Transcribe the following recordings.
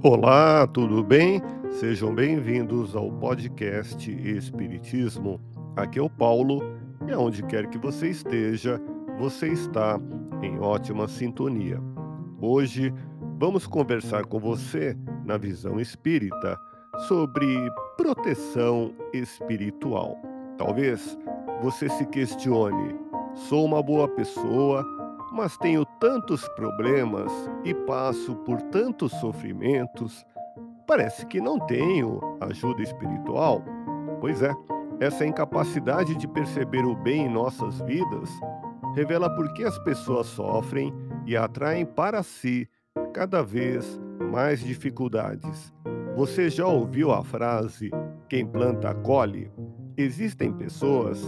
Olá, tudo bem? Sejam bem-vindos ao podcast Espiritismo. Aqui é o Paulo e aonde quer que você esteja, você está em ótima sintonia. Hoje vamos conversar com você, na visão espírita, sobre proteção espiritual. Talvez você se questione: sou uma boa pessoa? Mas tenho tantos problemas e passo por tantos sofrimentos, parece que não tenho ajuda espiritual. Pois é, essa incapacidade de perceber o bem em nossas vidas revela por que as pessoas sofrem e atraem para si cada vez mais dificuldades. Você já ouviu a frase: quem planta colhe? Existem pessoas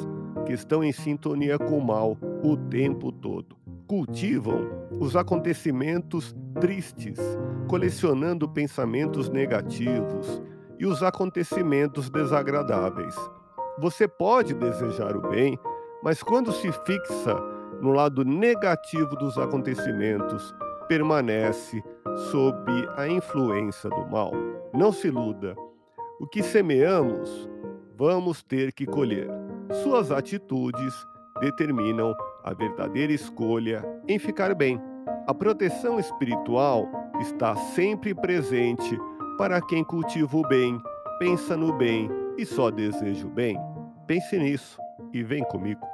que estão em sintonia com o mal o tempo todo cultivam os acontecimentos tristes, colecionando pensamentos negativos e os acontecimentos desagradáveis. Você pode desejar o bem, mas quando se fixa no lado negativo dos acontecimentos, permanece sob a influência do mal. Não se iluda. O que semeamos, vamos ter que colher. Suas atitudes determinam a verdadeira escolha em ficar bem. A proteção espiritual está sempre presente para quem cultiva o bem, pensa no bem e só deseja o bem. Pense nisso e vem comigo.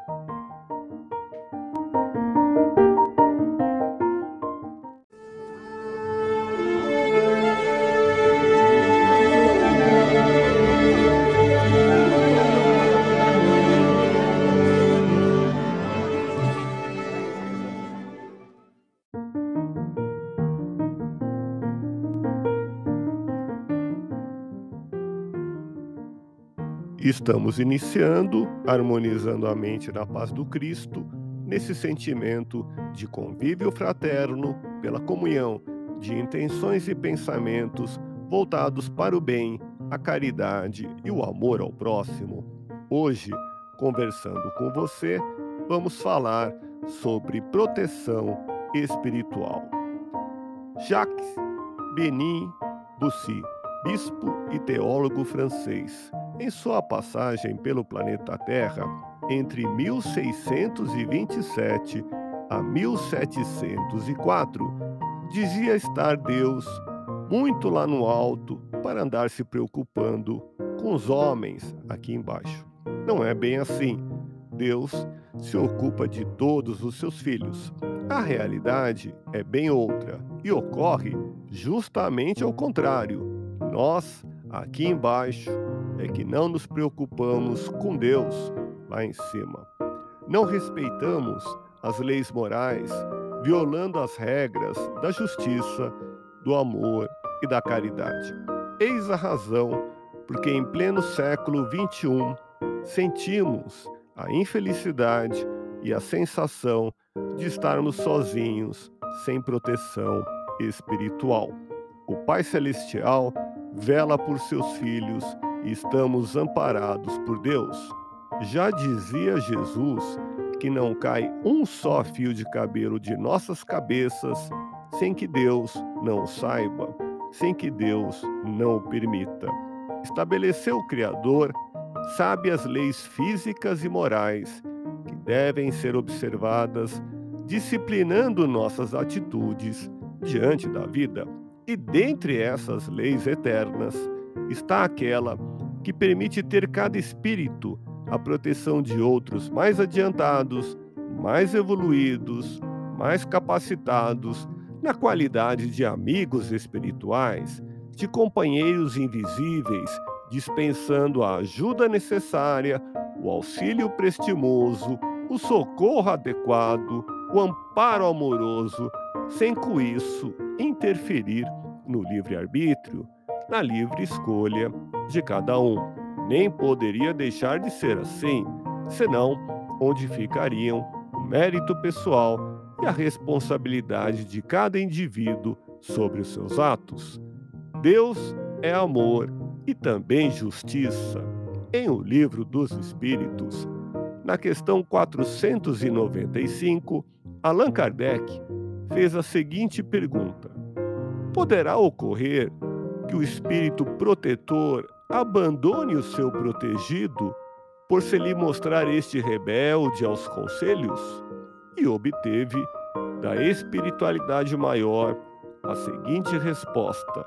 Estamos iniciando, harmonizando a mente na paz do Cristo, nesse sentimento de convívio fraterno, pela comunhão de intenções e pensamentos voltados para o bem, a caridade e o amor ao próximo. Hoje, conversando com você, vamos falar sobre proteção espiritual. Jacques Benin Bussy, bispo e teólogo francês, em sua passagem pelo planeta Terra, entre 1627 a 1704, dizia estar Deus muito lá no alto para andar se preocupando com os homens aqui embaixo. Não é bem assim. Deus se ocupa de todos os seus filhos. A realidade é bem outra e ocorre justamente ao contrário. Nós, aqui embaixo, é que não nos preocupamos com Deus lá em cima. Não respeitamos as leis morais, violando as regras da justiça, do amor e da caridade. Eis a razão porque em pleno século XXI sentimos a infelicidade e a sensação de estarmos sozinhos, sem proteção espiritual. O Pai Celestial vela por seus filhos estamos amparados por Deus. Já dizia Jesus que não cai um só fio de cabelo de nossas cabeças sem que Deus não o saiba, sem que Deus não o permita. Estabeleceu o Criador, sabe as leis físicas e morais que devem ser observadas, disciplinando nossas atitudes diante da vida. E dentre essas leis eternas está aquela que permite ter cada espírito a proteção de outros mais adiantados, mais evoluídos, mais capacitados na qualidade de amigos espirituais, de companheiros invisíveis, dispensando a ajuda necessária, o auxílio prestimoso, o socorro adequado, o amparo amoroso, sem com isso interferir no livre-arbítrio, na livre escolha de cada um. Nem poderia deixar de ser assim, senão onde ficariam o mérito pessoal e a responsabilidade de cada indivíduo sobre os seus atos. Deus é amor e também justiça. Em O Livro dos Espíritos, na questão 495, Allan Kardec fez a seguinte pergunta: Poderá ocorrer que o espírito protetor abandone o seu protegido por se lhe mostrar este rebelde aos conselhos? E obteve da espiritualidade maior a seguinte resposta: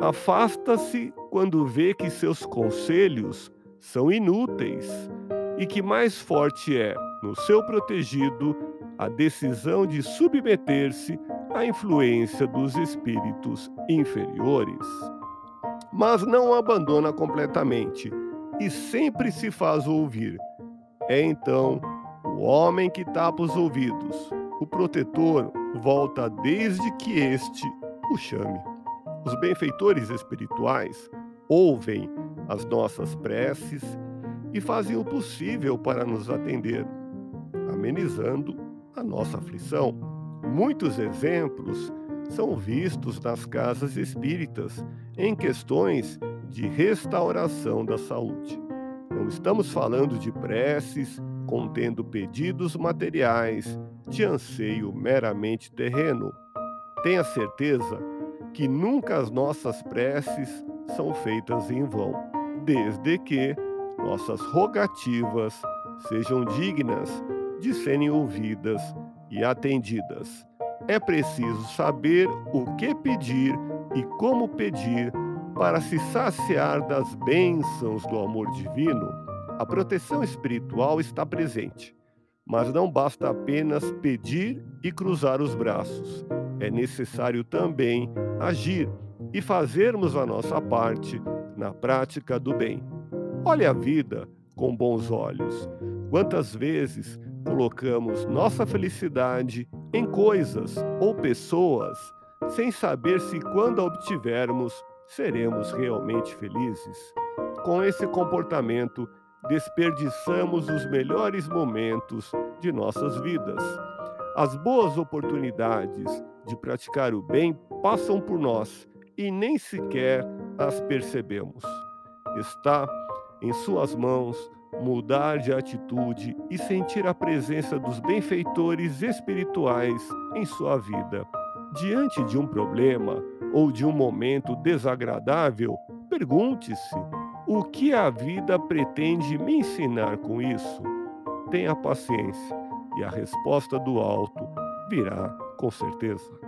Afasta-se quando vê que seus conselhos são inúteis e que mais forte é, no seu protegido, a decisão de submeter-se à influência dos espíritos inferiores. Mas não abandona completamente e sempre se faz ouvir. É então o homem que tapa os ouvidos. O protetor volta desde que este o chame. Os benfeitores espirituais ouvem as nossas preces e fazem o possível para nos atender, amenizando a nossa aflição. Muitos exemplos são vistos nas casas espíritas em questões de restauração da saúde. Não estamos falando de preces contendo pedidos materiais de anseio meramente terreno. Tenha certeza que nunca as nossas preces são feitas em vão, desde que nossas rogativas sejam dignas de serem ouvidas e atendidas. É preciso saber o que pedir e como pedir para se saciar das bênçãos do amor divino. A proteção espiritual está presente, mas não basta apenas pedir e cruzar os braços. É necessário também agir e fazermos a nossa parte na prática do bem. Olhe a vida com bons olhos. Quantas vezes colocamos nossa felicidade em coisas ou pessoas sem saber se, quando a obtivermos, seremos realmente felizes? Com esse comportamento, desperdiçamos os melhores momentos de nossas vidas. As boas oportunidades de praticar o bem passam por nós e nem sequer as percebemos. Está em Suas mãos mudar de atitude e sentir a presença dos benfeitores espirituais em sua vida. Diante de um problema ou de um momento desagradável, pergunte-se: o que a vida pretende me ensinar com isso? Tenha paciência e a resposta do alto virá com certeza.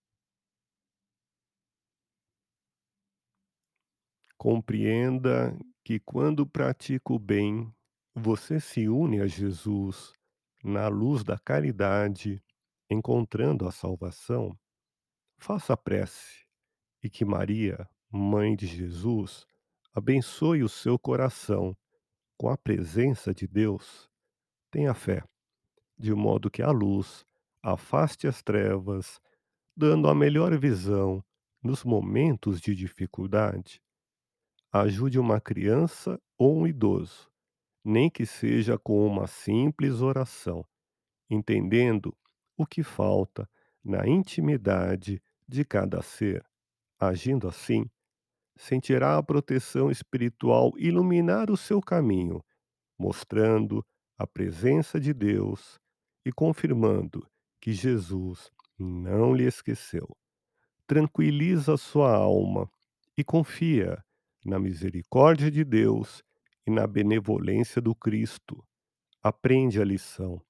Compreenda que quando pratica o bem, você se une a Jesus na luz da caridade, encontrando a salvação. Faça a prece e que Maria, Mãe de Jesus, abençoe o seu coração com a presença de Deus. Tenha fé, de modo que a luz afaste as trevas, dando a melhor visão nos momentos de dificuldade. Ajude uma criança ou um idoso, nem que seja com uma simples oração, entendendo o que falta na intimidade de cada ser. Agindo assim, sentirá a proteção espiritual iluminar o seu caminho, mostrando a presença de Deus e confirmando que Jesus não lhe esqueceu. Tranquiliza sua alma e confia na misericórdia de Deus e na benevolência do Cristo. Aprende a lição,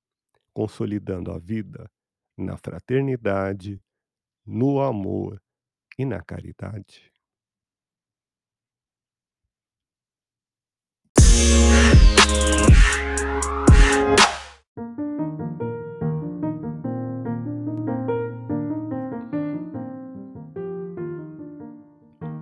consolidando a vida na fraternidade, no amor e na caridade.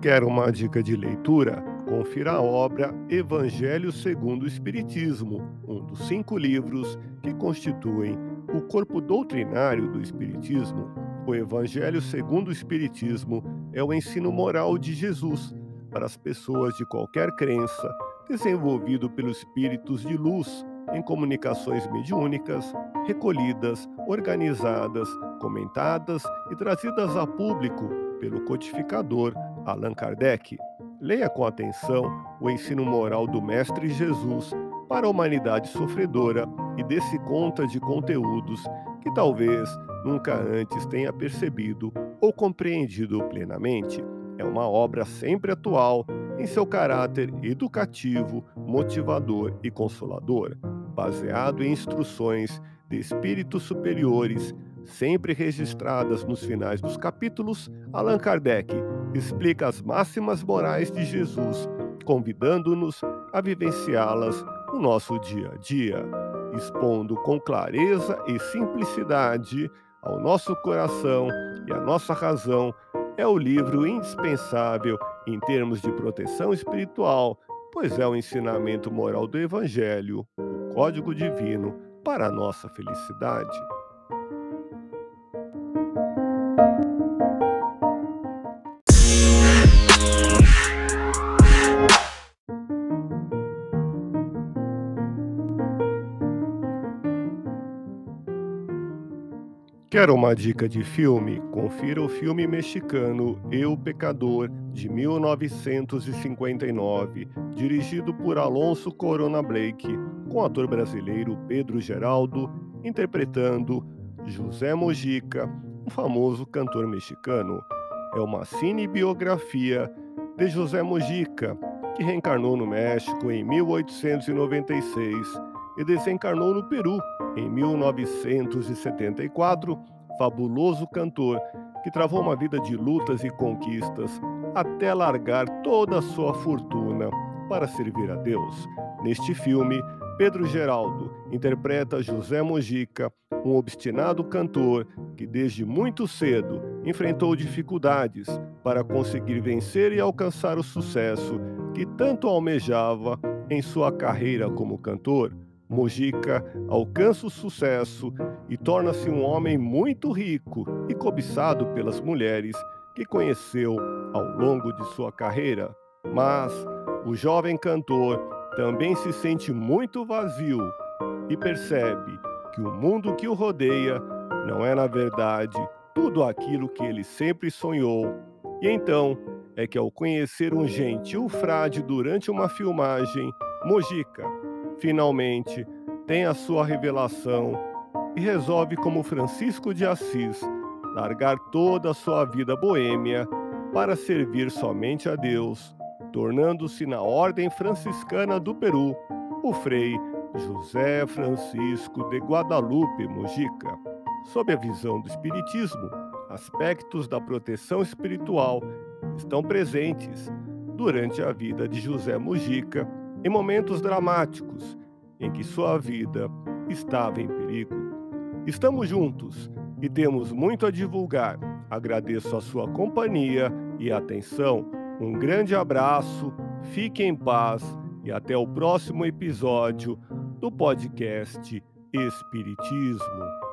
Quer uma dica de leitura? Confira a obra Evangelho segundo o Espiritismo, um dos cinco livros que constituem o corpo doutrinário do Espiritismo. O Evangelho segundo o Espiritismo é o ensino moral de Jesus para as pessoas de qualquer crença, desenvolvido pelos espíritos de luz em comunicações mediúnicas, recolhidas, organizadas, comentadas e trazidas a público pelo codificador Allan Kardec. Leia com atenção o ensino moral do Mestre Jesus para a humanidade sofredora e desse conta de conteúdos que talvez nunca antes tenha percebido ou compreendido plenamente. É uma obra sempre atual em seu caráter educativo, motivador e consolador, baseado em instruções de espíritos superiores, sempre registradas nos finais dos capítulos, Allan Kardec explica as máximas morais de Jesus, convidando-nos a vivenciá-las no nosso dia a dia, expondo com clareza e simplicidade ao nosso coração e à nossa razão. É o livro indispensável em termos de proteção espiritual, pois é o ensinamento moral do Evangelho, o código divino para a nossa felicidade. Quer uma dica de filme? Confira o filme mexicano Eu Pecador, de 1959, dirigido por Alonso Corona Blake, com o ator brasileiro Pedro Geraldo interpretando José Mojica, um famoso cantor mexicano. É uma cinebiografia de José Mojica, que reencarnou no México em 1896 e desencarnou no Peru em 1974, fabuloso cantor que travou uma vida de lutas e conquistas até largar toda a sua fortuna para servir a Deus. Neste filme, Pedro Geraldo interpreta José Mojica, um obstinado cantor que desde muito cedo enfrentou dificuldades para conseguir vencer e alcançar o sucesso que tanto almejava em sua carreira como cantor. Mojica alcança o sucesso e torna-se um homem muito rico e cobiçado pelas mulheres que conheceu ao longo de sua carreira. Mas o jovem cantor também se sente muito vazio e percebe que o mundo que o rodeia não é, na verdade, tudo aquilo que ele sempre sonhou. E então é que, ao conhecer um gentil frade durante uma filmagem, Mojica finalmente tem a sua revelação e resolve, como Francisco de Assis, largar toda a sua vida boêmia para servir somente a Deus, tornando-se na Ordem Franciscana do Peru o Frei José Francisco de Guadalupe Mojica. Sob a visão do Espiritismo, aspectos da proteção espiritual estão presentes durante a vida de José Mojica em momentos dramáticos em que sua vida estava em perigo. Estamos juntos e temos muito a divulgar. Agradeço a sua companhia e atenção. Um grande abraço, fique em paz e até o próximo episódio do podcast Espiritismo.